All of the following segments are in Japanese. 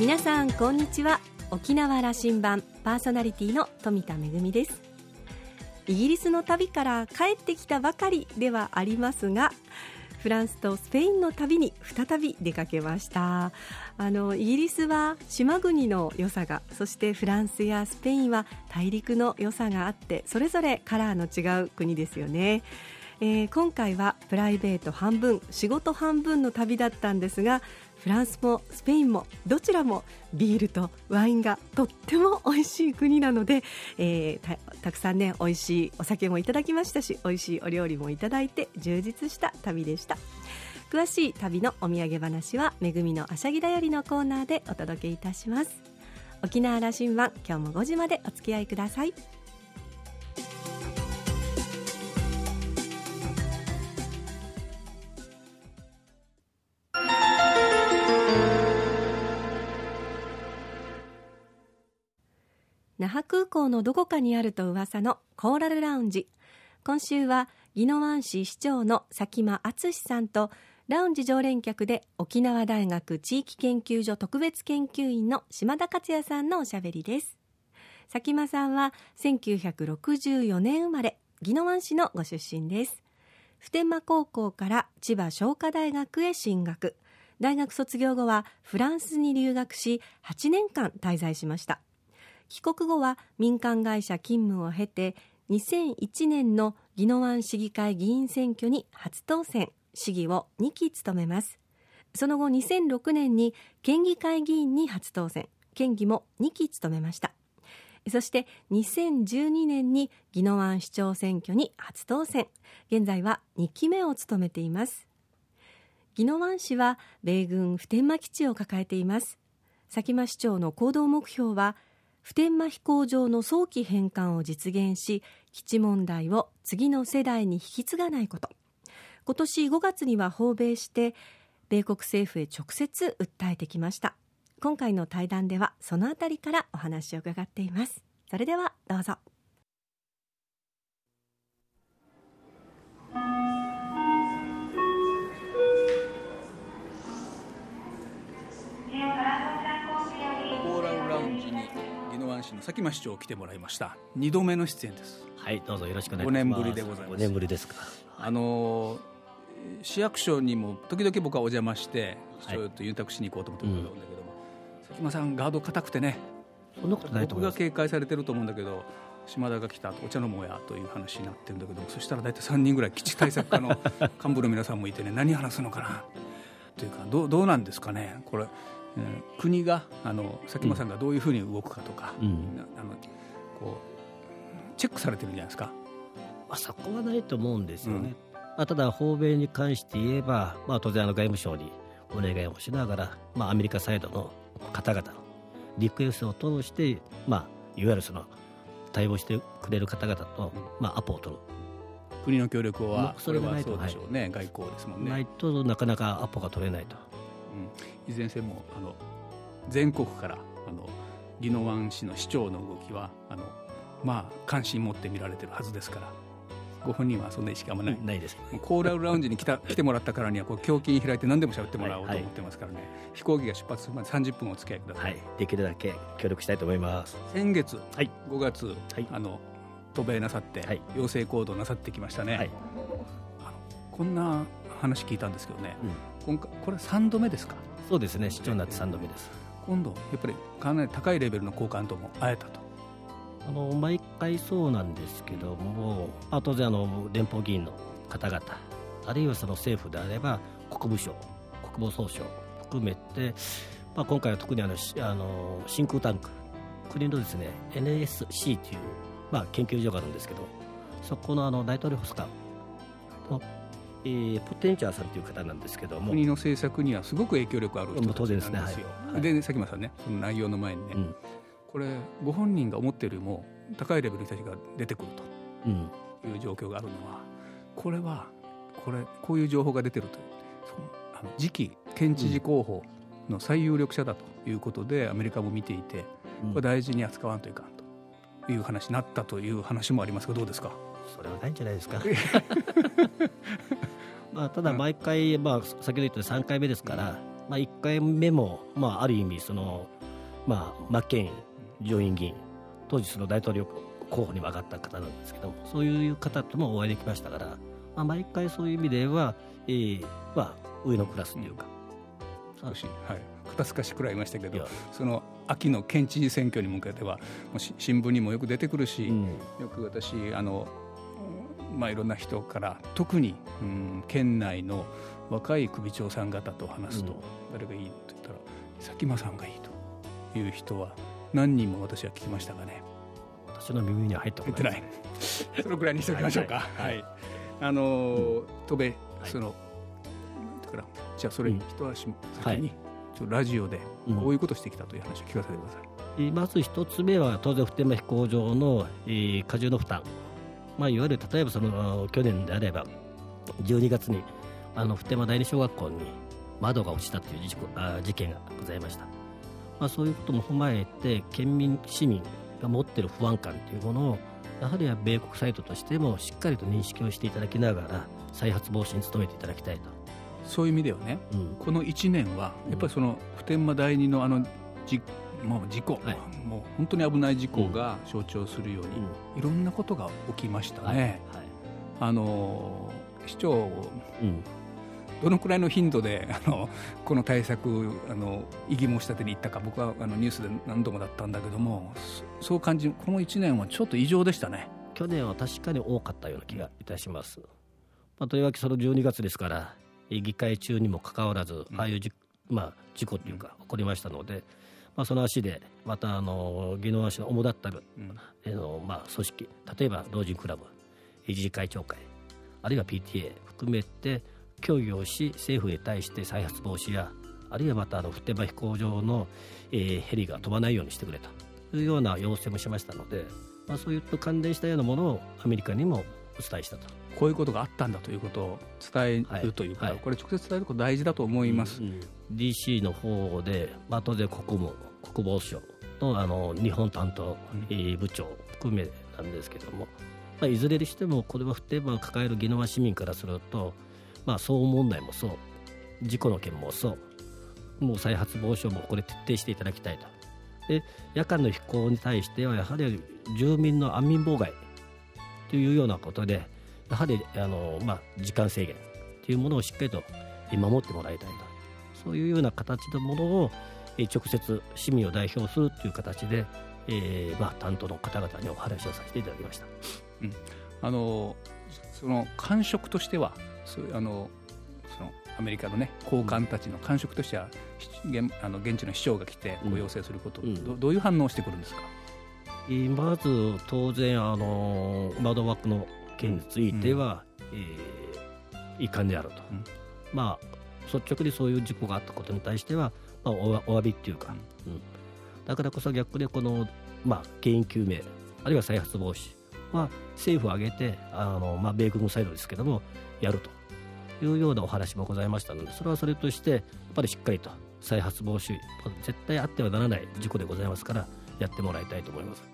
皆さんこんにちは。沖縄羅針盤パーソナリティの富田恵です。イギリスの旅から帰ってきたばかりではありますがフランスとスペインの旅に再び出かけました。あのイギリスは島国の良さがそしてフランスやスペインは大陸の良さがあってそれぞれカラーの違う国ですよね。えー、今回はプライベート半分仕事半分の旅だったんですがフランスもスペインもどちらもビールとワインがとっても美味しい国なので、えー、たくさんね美味しいお酒もいただきましたし美味しいお料理もいただいて充実した旅でした。詳しい旅のお土産話はめぐみのあしゃぎだよりのコーナーでお届けいたします。沖縄羅針盤今日も5時までお付き合いください。覇空港のどこかにあると噂のコーラルラウンジ今週は宜野湾市市長の佐喜真敦さんとラウンジ常連客で沖縄大学地域研究所特別研究員の島田克也さんのおしゃべりです。佐喜真さんは1964年生まれ宜野湾市のご出身です。普天間高校から千葉商科大学へ進学。大学卒業後はフランスに留学し8年間滞在しました。帰国後は民間会社勤務を経て2001年の宜野湾市議会議員選挙に初当選。市議を2期務めます。その後2006年に県議会議員に初当選。県議も2期務めました。そして2012年に宜野湾市長選挙に初当選。現在は2期目を務めています。宜野湾市は米軍普天間基地を抱えています。佐喜真市長の行動目標は普天間飛行場の早期返還を実現し基地問題を次の世代に引き継がないこと。今年5月には訪米して米国政府へ直接訴えてきました。今回の対談ではそのあたりからお話を伺っています。それではどうぞ。市の佐喜真市長来てもらいました。2度目の出演です。はいどうぞよろしくお願いします。5年ぶりでございます。5年ぶりですか。あの市役所にも時々僕はお邪魔して市長とユンタクしに行こうと思ってるんだけども、佐喜真さんガード硬くてねそんなことないと僕が警戒されてると思うんだけど島田が来たお茶のもやという話になってるんだけどそしたら大体3人ぐらい基地対策課の 幹部の皆さんもいてね何話すのかなというかどうどうなんですかねこれ国があの佐喜真さんがどういうふうに動くかとか、うん、あのこうチェックされてるんじゃないですか。まあ、そこはないと思うんですよね。うん、まあ、ただ、訪米に関して言えば、まあ、当然あの外務省にお願いをしながら、まあ、アメリカサイドの方々のリクエストを通して、まあ、いわゆるその対応してくれる方々と、まあ、アポを取る。国の協力は、それはそうでしょうね、はい、外交ですもんね。ないとなかなかアポが取れないと。いずれにせもあの全国からあの宜野湾市の市長の動きはあの、まあ、関心持って見られてるはずですからご本人はそんな意識あんまない、ないです、コーラルラウンジに来た 来てもらったからにはこう胸筋開いて何でも喋ってもらおうと思ってますからね、はいはい、飛行機が出発するまで30分お付き合いください、はい、できるだけ協力したいと思います。先月、はい、5月、はい、あの渡米なさって、はい、要請行動なさってきましたね、はい、あのこんな話聞いたんですけどね、うん、今回これ3度目ですか？そうですね。市長になって3度目です。今度やっぱりかなり高いレベルの高官とも会えたと。あの毎回そうなんですけども、あ、当然あの連邦議員の方々あるいはその政府であれば国務省国防総省含めて、まあ、今回は特にあのあの真空タンク国のですね NSC という、まあ、研究所があるんですけどそこのあの大統領補佐官のえー、ポテンチャーさんという方なんですけども。国の政策にはすごく影響力ある人なんですよ。ですね。はい、で佐喜真さんねその内容の前にね、うん、これご本人が思っているよりも高いレベルの人たちが出てくるという状況があるのは、これはこれこういう情報が出てるとそのあの次期県知事候補の最有力者だということでアメリカも見ていて、これ大事に扱わんといかんという話になったという話もありますがどうですか？それはないんじゃないですか。まあ、ただ毎回、まあ、先ほど言った3回目ですから、まあ、1回目も、まあ、ある意味その、まあ、マッケン上院議員当時その大統領候補にも上がった方なんですけどもそういう方ともお会いできましたから、まあ、毎回そういう意味では、えーまあ、上のクラスというか。うん、少し、はい、肩透かしくらいましたけどその秋の県知事選挙に向けては新聞にもよく出てくるし、うん、よく私あの、まあ、いろんな人から特に、うん、県内の若い首長さん方と話すと、うん、誰がいいと言ったら佐喜眞さんがいいという人は何人も私は聞きましたがね。私の耳には入ってない。そのぐらいにしておきましょうか。はい、はい、あの戸部、そのだからじゃあそれ一足先に、ちょラジオでこういうことしてきたという話を聞かせてください、まず一つ目は当然普天間飛行場の、えー、荷重の負担まあ、いわゆる例えばその去年であれば12月にあの普天間第二小学校に窓が落ちたという事故あ事件がございました、まあ、そういうことも踏まえて県民市民が持っている不安感というものをやはりは米国サイトとしてもしっかりと認識をしていただきながら再発防止に努めていただきたいと。そういう意味ではね、うん、この1年はやっぱりその普天間第二のあのじもう事故、はい、もう本当に危ない事故が象徴するように、うん、いろんなことが起きましたね。はい。はい、あの市長、うん、どのくらいの頻度であのこの対策あの異議申し立てに行ったか僕はあのニュースで何度もだったんだけどもそう感じこの1年はちょっと異常でしたね。去年は確かに多かったような気がいたします、まあ、とりわけその12月ですから議会中にもかかわらず、ああいうじ、まあ、事故というか起こりましたので、まあ、その足でまたあの宜野湾市の主だったる、うん、のまあ、組織例えば老人クラブ理事会長会あるいは PTA 含めて協議をし政府に対して再発防止やあるいはまたあの普天間飛行場の、えー、ヘリが飛ばないようにしてくれというような要請もしましたので、まあ、そういった関連したようなものをアメリカにもお伝えしたと。こういうことがあったんだということを伝えるというか、はい。はい、これ直接伝えること大事だと思います、うんうん、DC の方で、まあ、当然国務国防省のあの日本担当、うん、部長含めなんですけども、まあ、いずれにしてもこれは普天間を抱える宜野湾市民からすると、まあ、騒音問題もそう事故の件もそうもう再発防止もこれ徹底していただきたいと。で夜間の飛行に対してはやはり住民の安眠妨害というようなことでやはりあの、まあ、時間制限というものをしっかりと守ってもらいたいと。そういうような形のものを直接市民を代表するという形で、えーまあ、担当の方々にお話をさせていただきました。うん、あのその感触としてはそうあのそのアメリカの、ね、高官たちの感触としては、うん、現あの現地の市長が来てご要請すること、うん、どどういう反応をしてくるんですか？まず当然あの窓枠の件については、うん、えー、遺憾であると、うん、まあ率直にそういう事故があったことに対しては、まあ、おお詫びっていうか、うん、だからこそ逆にこの、まあ、原因究明あるいは再発防止は政府を挙げてあの、まあ、米軍サイドですけどもやると。いうようなお話もございましたのでそれはそれとしてやっぱりしっかりと再発防止絶対あってはならない事故でございますからやってもらいたいと思います。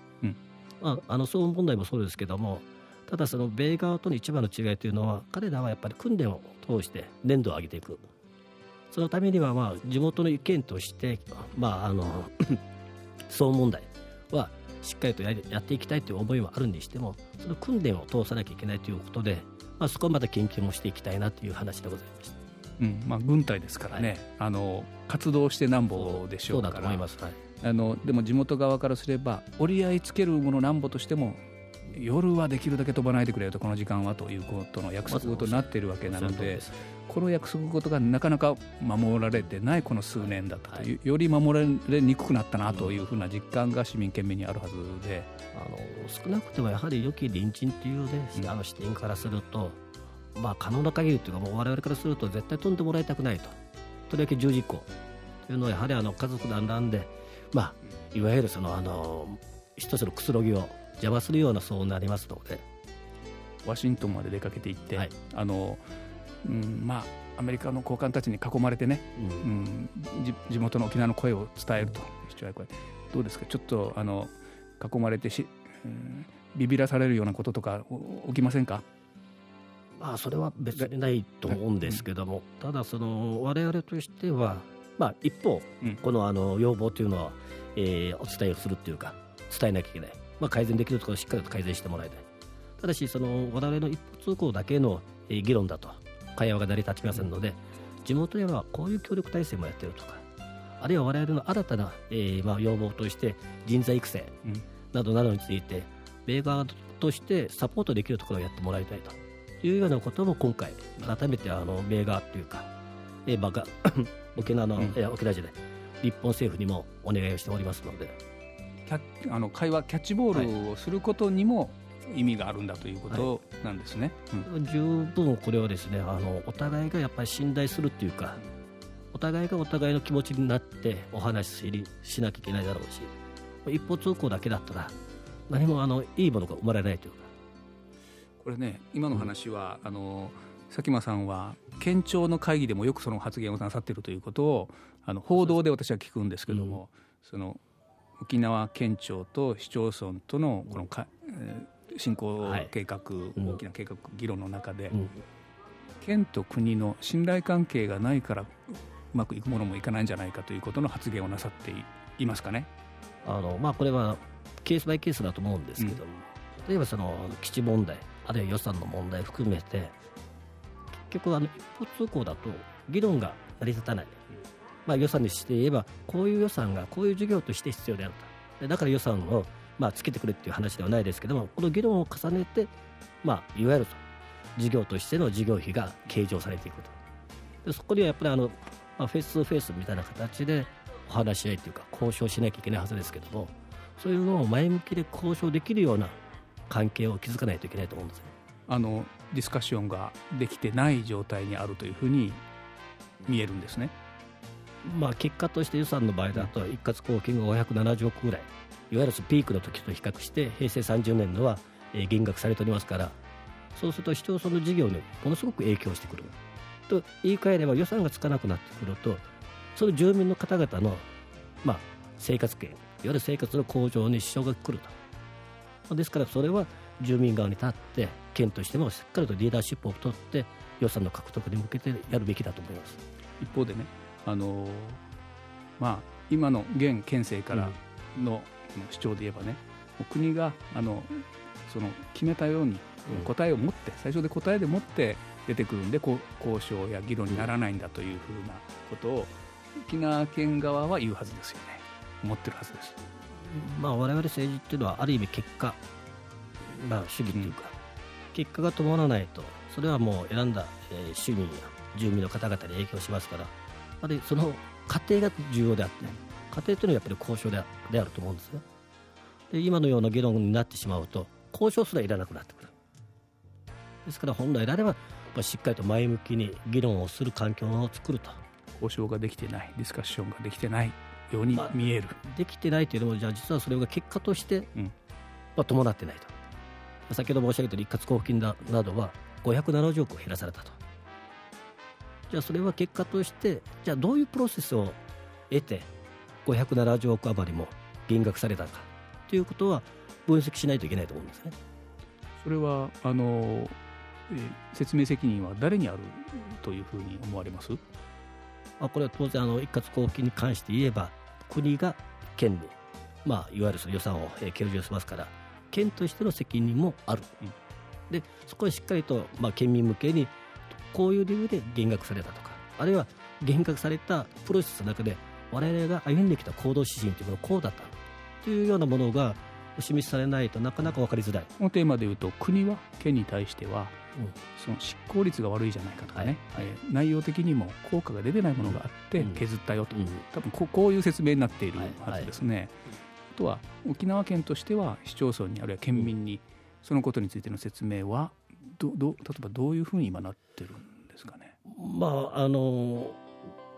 うんまあ、あの騒音問題もそうですけどもただその米側との一番の違いというのは彼らはやっぱり訓練を通して粘度を上げていく。そのためにはまあ地元の意見として、まあ、あの 騒音問題はしっかりとややっていきたいという思いはあるにしてもその訓練を通さなきゃいけないということで、まあ、そこはまた研究もしていきたいなという話でございました。うんまあ、軍隊ですからね、はい、あの活動してなんぼでしょうから。そうだと思います、はい、あのでも地元側からすれば折り合いつけるものなんぼとしても夜はできるだけ飛ばないでくれよとこの時間はということの約束事になっているわけなので、この約束事がなかなか守られてないこの数年だったという、より守られにくくなったなというふうな実感が市民県民にあるはずで。あの少なくてもやはり良き隣人というね、あの視点からすると、まあ、可能な限りというかもう我々からすると絶対飛んでもらいたくないと。とりわけ十字工というのはやはりあの家族団らんで、まあ、いわゆるそのあの一つのくつろぎを邪魔するような騒音になりますので。ワシントンまで出かけていって、はい、あのうん、まあアメリカの高官たちに囲まれてね、うん、うん、地元の沖縄の声を伝えるとどうですか？ちょっとあの囲まれてし、うん、ビビらされるようなこととか起きませんか？まあそれは別にないと思うんですけども、うん、ただその我々としてはまあ、一方、うん、このあの要望というのは、えー、お伝えをするっていうか伝えなきゃいけない、まあ、改善できるところをしっかりと改善してもらいたい。ただしその我々の一方通行だけの、えー、議論だと会話が成り立ちませんので地元ではこういう協力体制もやってるとかあるいは我々の新たな、えーまあ、要望として人材育成などなどについて、米側としてサポートできるところをやってもらいたいというようなことも今回改めてあの米側というか、えーまあ、沖縄の、うん、えー、沖縄市で日本政府にもお願いをしておりますので。あの会話キャッチボールをすることにも、意味があるんだということなんですね、はいうん、十分これはですねあのお互いがやっぱり信頼するっていうかお互いがお互いの気持ちになってお話ししなきゃいけないだろうし一方通行だけだったら何もあのいいものが生まれないというか。これね今の話は、うん、あの佐喜眞さんは県庁の会議でもよくその発言をなさっているということをあの報道で私は聞くんですけども、うん、その沖縄県庁と市町村とのこのか、えー、振興計画、はい、大きな計画議論の中で、うん、県と国の信頼関係がないからうまくいくものもいかないんじゃないかということの発言をなさっていますかね。あのまあ、これはケースバイケースだと思うんですけども、うん、例えばその基地問題あるいは予算の問題含めて結局あの一方通行だと議論が成り立たない、まあ、予算にして言えばこういう予算がこういう事業として必要であると。だから予算をまあつけてくれっていう話ではないですけどもこの議論を重ねて、まあ、いわゆる事業としての事業費が計上されていくと。でそこにはやっぱりあの、まあ、フェイス2フェイスみたいな形でお話し合いというか交渉しなきゃいけないはずですけどもそういうのを前向きで交渉できるような関係を築かないといけないと思うんですあのディスカッションができてない状態にあるというふうに見えるんですね。まあ、結果として予算の場合だと一括貢献が570億ぐらいいわゆるピークの時と比較して平成30年度は減額されておりますからそうすると市町村の事業にものすごく影響してくると言い換えれば予算がつかなくなってくるとその住民の方々の、まあ、生活圏いわゆる生活の向上に支障が来るとですからそれは住民側に立って県としてもしっかりとリーダーシップを取って予算の獲得に向けてやるべきだと思います。一方でね、あのまあ、今の現県政からの主張で言えばね、うん、国があのその決めたように答えを持って、うん、最初で答えで持って出てくるんで交渉や議論にならないんだというふうなことを沖縄県側は言うはずですよね。思ってるはずです。まあ、我々政治っていうのはある意味結果まあ、主義というか、結果が伴わないとそれはもう選んだ、えー、市民や住民の方々に影響しますからあるいはその過程が重要であって過程というのはやっぱり交渉であであると思うんですねで今のような議論になってしまうと交渉すらいらなくなってくる。ですから本来であればしっかりと前向きに議論をする環境を作ると。交渉ができてないディスカッションができてないように見える、まあ、できてないというのもじゃあ実はそれが結果として、うん。まあ、伴ってないと先ほど申し上げた一括交付金などは570億減らされたと。じゃあそれは結果としてじゃあどういうプロセスを得て570億余りも減額されたかということは分析しないといけないと思うんですね。それはあの、え説明責任は誰にあるというふうに思われます？あこれは当然あの一括交付金に関して言えば国が県に、まあ、いわゆるその予算を計上しますから県としての責任もある、うん、でそこはしっかりと、まあ、県民向けにこういう理由で減額されたとかあるいは減額されたプロセスの中で我々が歩んできた行動指針というものはこうだった。というようなものがお示しされないとなかなか分かりづらい。このテーマでいうと国は県に対しては、うん、その執行率が悪いじゃないかとかね、はいはい、えー、内容的にも効果が出てないものがあって削ったよと、うん、多分ここういう説明になっているはずですね。はいはいとは沖縄県としては市町村にあるいは県民にそのことについての説明はどど例えばどういうふうに今なってるんですかね？まああの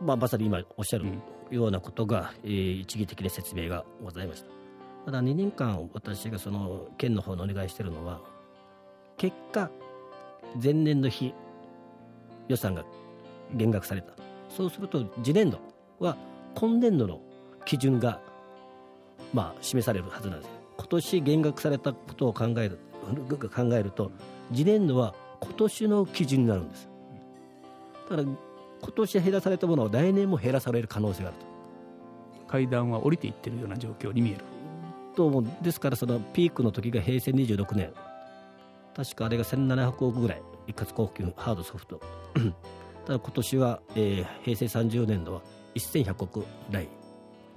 まあ、まさに今おっしゃるようなことが、うん、えー、一義的な説明がございました。ただ2年間私がその県の方にお願いしてるのは結果前年の日予算が減額されたそうすると次年度は今年度の基準がまあ、示されるはずなんです。今年減額されたことを考える考えると次年度は今年の基準になるんです。だから今年減らされたものは来年も減らされる可能性があると。階段は降りていってるような状況に見える。とですからそのピークの時が平成26年。確かあれが1700億ぐらい一括交付金ハードソフト。ただ今年は、えー、平成30年度は1100億台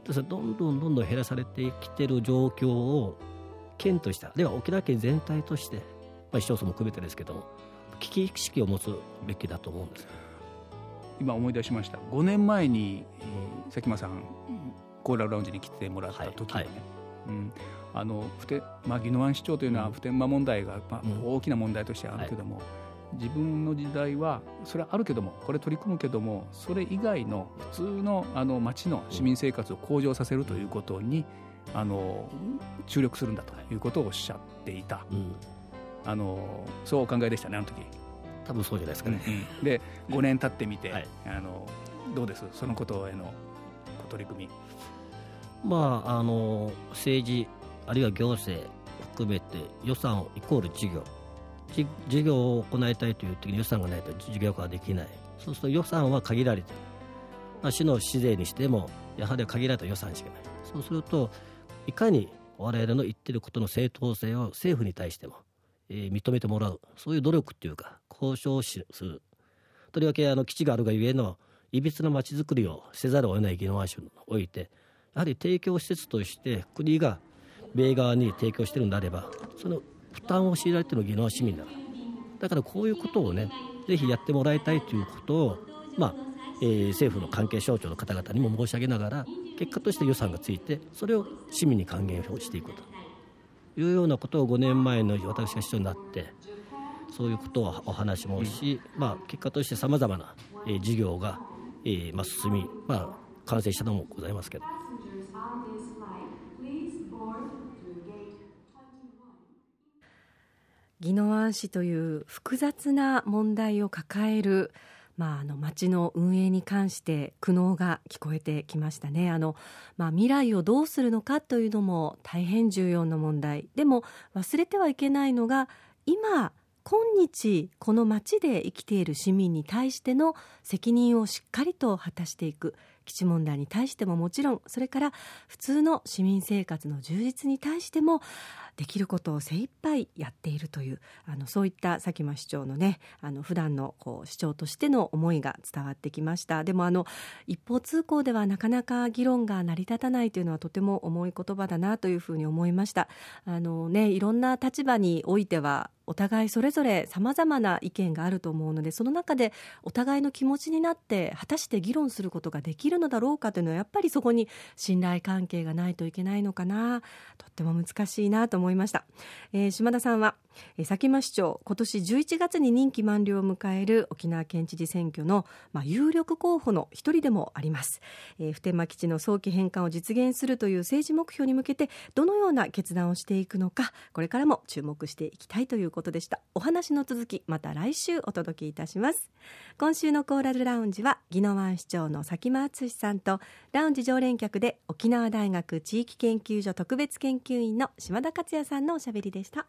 ですどんどんどんどん減らされてきてる状況を県としてでは沖縄県全体として、まあ、市町村も含めてですけども危機意識を持つべきだと思うんです。今思い出しました。5年前に、えー、佐喜眞さんコーラルラウンジに来てもらった時はね、はいはい、うん、あの普天まあ、宜野湾市長というのは普天間問題が、まあ、大きな問題としてあるけども、はい自分の時代はそれはあるけどもこれ取り組むけどもそれ以外の普通のあの町の市民生活を向上させるということにあの注力するんだということをおっしゃっていた、うん、あのそうお考えでしたねあの時。多分そうじゃないですかね、うん、で5年経ってみて、はい、あのどうです？そのことへの取り組み。まああの政治あるいは行政含めて予算イコール事業事業を行いたいという時に予算がないと事業化はできない。そうすると予算は限られている、まあ、市の市税にしてもやはり限られた予算しかない。そうするといかに我々の言ってることの正当性を政府に対しても、えー、認めてもらう。そういう努力っていうか交渉する。とりわけあの基地があるがゆえのいびつなまちづくりをせざるを得ない宜野湾市においてやはり提供施設として国が米側に提供してるのであればその負担を強いられているのは市民だからだからこういうことをねぜひやってもらいたいということを、まあえー、政府の関係省庁の方々にも申し上げながら結果として予算がついてそれを市民に還元をしていくというようなことを5年前の私が市長になってそういうことをお話もし、まあ、結果としてさまざまな、えー、事業が、えーまあ、進み、まあ、完成したのもございますけど。宜野湾市という複雑な問題を抱えるまあ、あの町の運営に関して苦悩が聞こえてきましたね。あの、まあ、未来をどうするのかというのも大変重要な問題。でも忘れてはいけないのが今今日この町で生きている市民に対しての責任をしっかりと果たしていく。基地問題に対してももちろんそれから普通の市民生活の充実に対してもできることを精一杯やっているというあのそういった佐喜真市長のねあの普段のこう市長としての思いが伝わってきました。でもあの一方通行ではなかなか議論が成り立たないというのはとても重い言葉だなというふうに思いました。あのねいろんな立場においてはお互いそれぞれさまざまな意見があると思うのでその中でお互いの気持ちになって果たして議論することができるのだろうかというのはやっぱりそこに信頼関係がないといけないのかな。とっても難しいなと思い思いました、えー、島田さんは佐喜真市長今年11月に任期満了を迎える沖縄県知事選挙の、まあ、有力候補の一人でもあります、えー、普天間基地の早期返還を実現するという政治目標に向けてどのような決断をしていくのかこれからも注目していきたいということでした。お話の続きまた来週お届けいたします。今週のコーラルラウンジは宜野湾市長の佐喜真敦さんとラウンジ常連客で沖縄大学地域研究所特別研究員の島田克也さんのおしゃべりでした。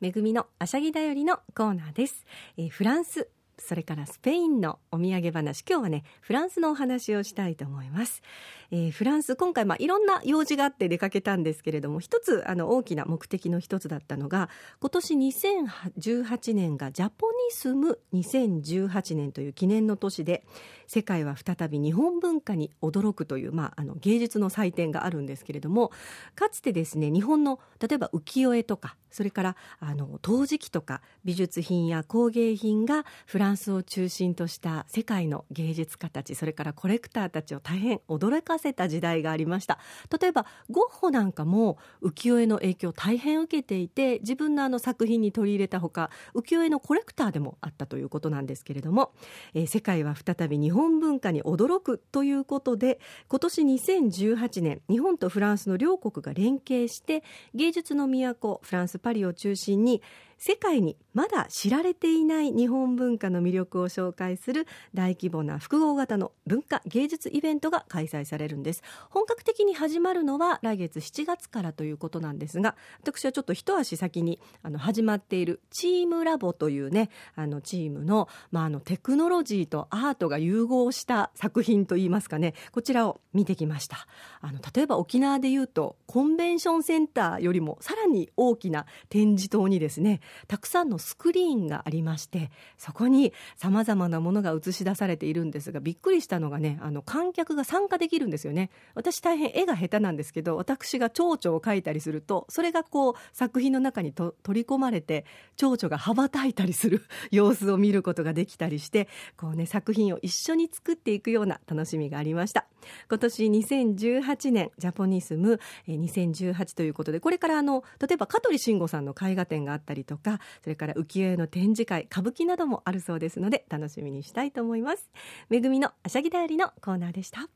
めぐみのあしゃぎだよりのコーナーです、えー、フランスそれからスペインのお土産話。今日はねフランスのお話をしたいと思います、えー、フランス今回、まあ、いろんな用事があって出かけたんですけれども一つあの大きな目的の一つだったのが今年2018年がジャポニスム2018年という記念の年で世界は再び日本文化に驚くという、まあ、あの芸術の祭典があるんですけれどもかつてですね日本の例えば浮世絵とかそれからあの陶磁器とか美術品や工芸品がフランスを中心とした世界の芸術家たちそれからコレクターたちを大変驚かせた時代がありました。例えばゴッホなんかも浮世絵の影響を大変受けていて自分のあの作品に取り入れたほか浮世絵のコレクターでもあったということなんですけれども、えー、世界は再び日本文化に驚くということで今年2018年日本とフランスの両国が連携して芸術の都フランスパリを中心に世界にまだ知られていない日本文化の魅力を紹介する大規模な複合型の文化芸術イベントが開催されるんです。本格的に始まるのは来月7月からということなんですが私はちょっと一足先にあの始まっているチームラボというねあのチームの,、まあ、あのテクノロジーとアートが融合した作品といいますかねこちらを見てきました。あの例えば沖縄でいうとコンベンションセンターよりもさらに大きな展示棟にですねたくさんのスクリーンがありましてそこにさまざまなものが映し出されているんですがびっくりしたのがねあの観客が参加できるんですよね。私大変絵が下手なんですけど私が蝶々を描いたりするとそれがこう作品の中にと取り込まれて蝶々が羽ばたいたりする 様子を見ることができたりしてこうね作品を一緒に作っていくような楽しみがありました。今年2018年ジャポニスム2018ということでこれからあの例えば香取慎吾さんの絵画展があったりとかそれから浮世絵の展示会歌舞伎などもあるそうですので楽しみにしたいと思います。めぐみのあしゃぎだよりのコーナーでした。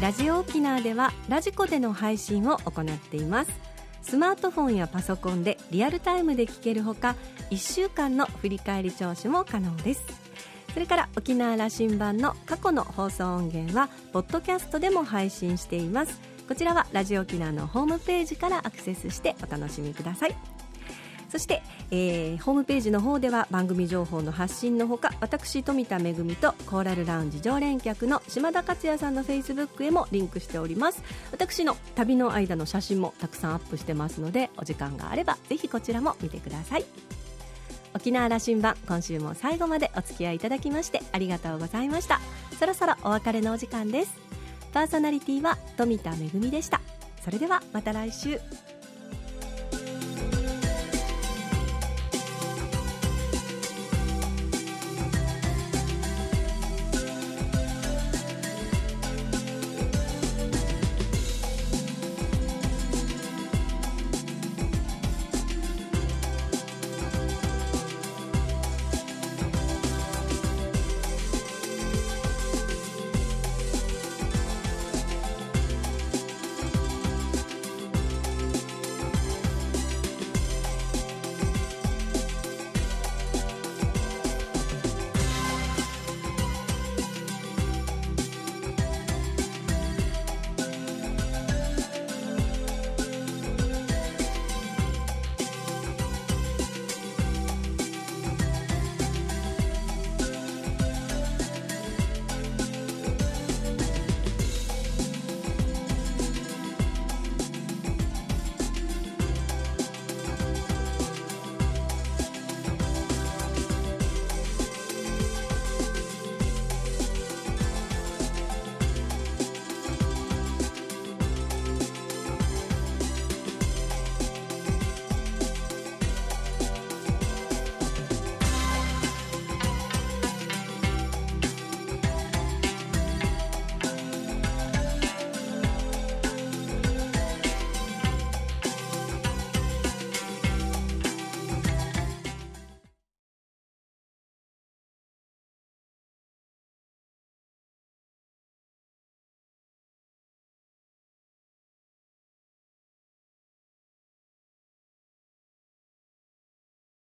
ラジオ沖縄ではラジコでの配信を行っています。スマートフォンやパソコンでリアルタイムで聞けるほか1週間の振り返り聴取も可能です。それから沖縄羅針盤の過去の放送音源はポッドキャストでも配信しています。こちらはラジオ沖縄のホームページからアクセスしてお楽しみください。そして、えー、ホームページの方では番組情報の発信のほか私富田恵とコーラルラウンジ常連客の島田克也さんのフェイスブックへもリンクしております。私の旅の間の写真もたくさんアップしてますのでお時間があればぜひこちらも見てください。沖縄羅針盤今週も最後までお付き合いいただきましてありがとうございました。そろそろお別れのお時間です。パーソナリティは富田恵でした。それではまた来週。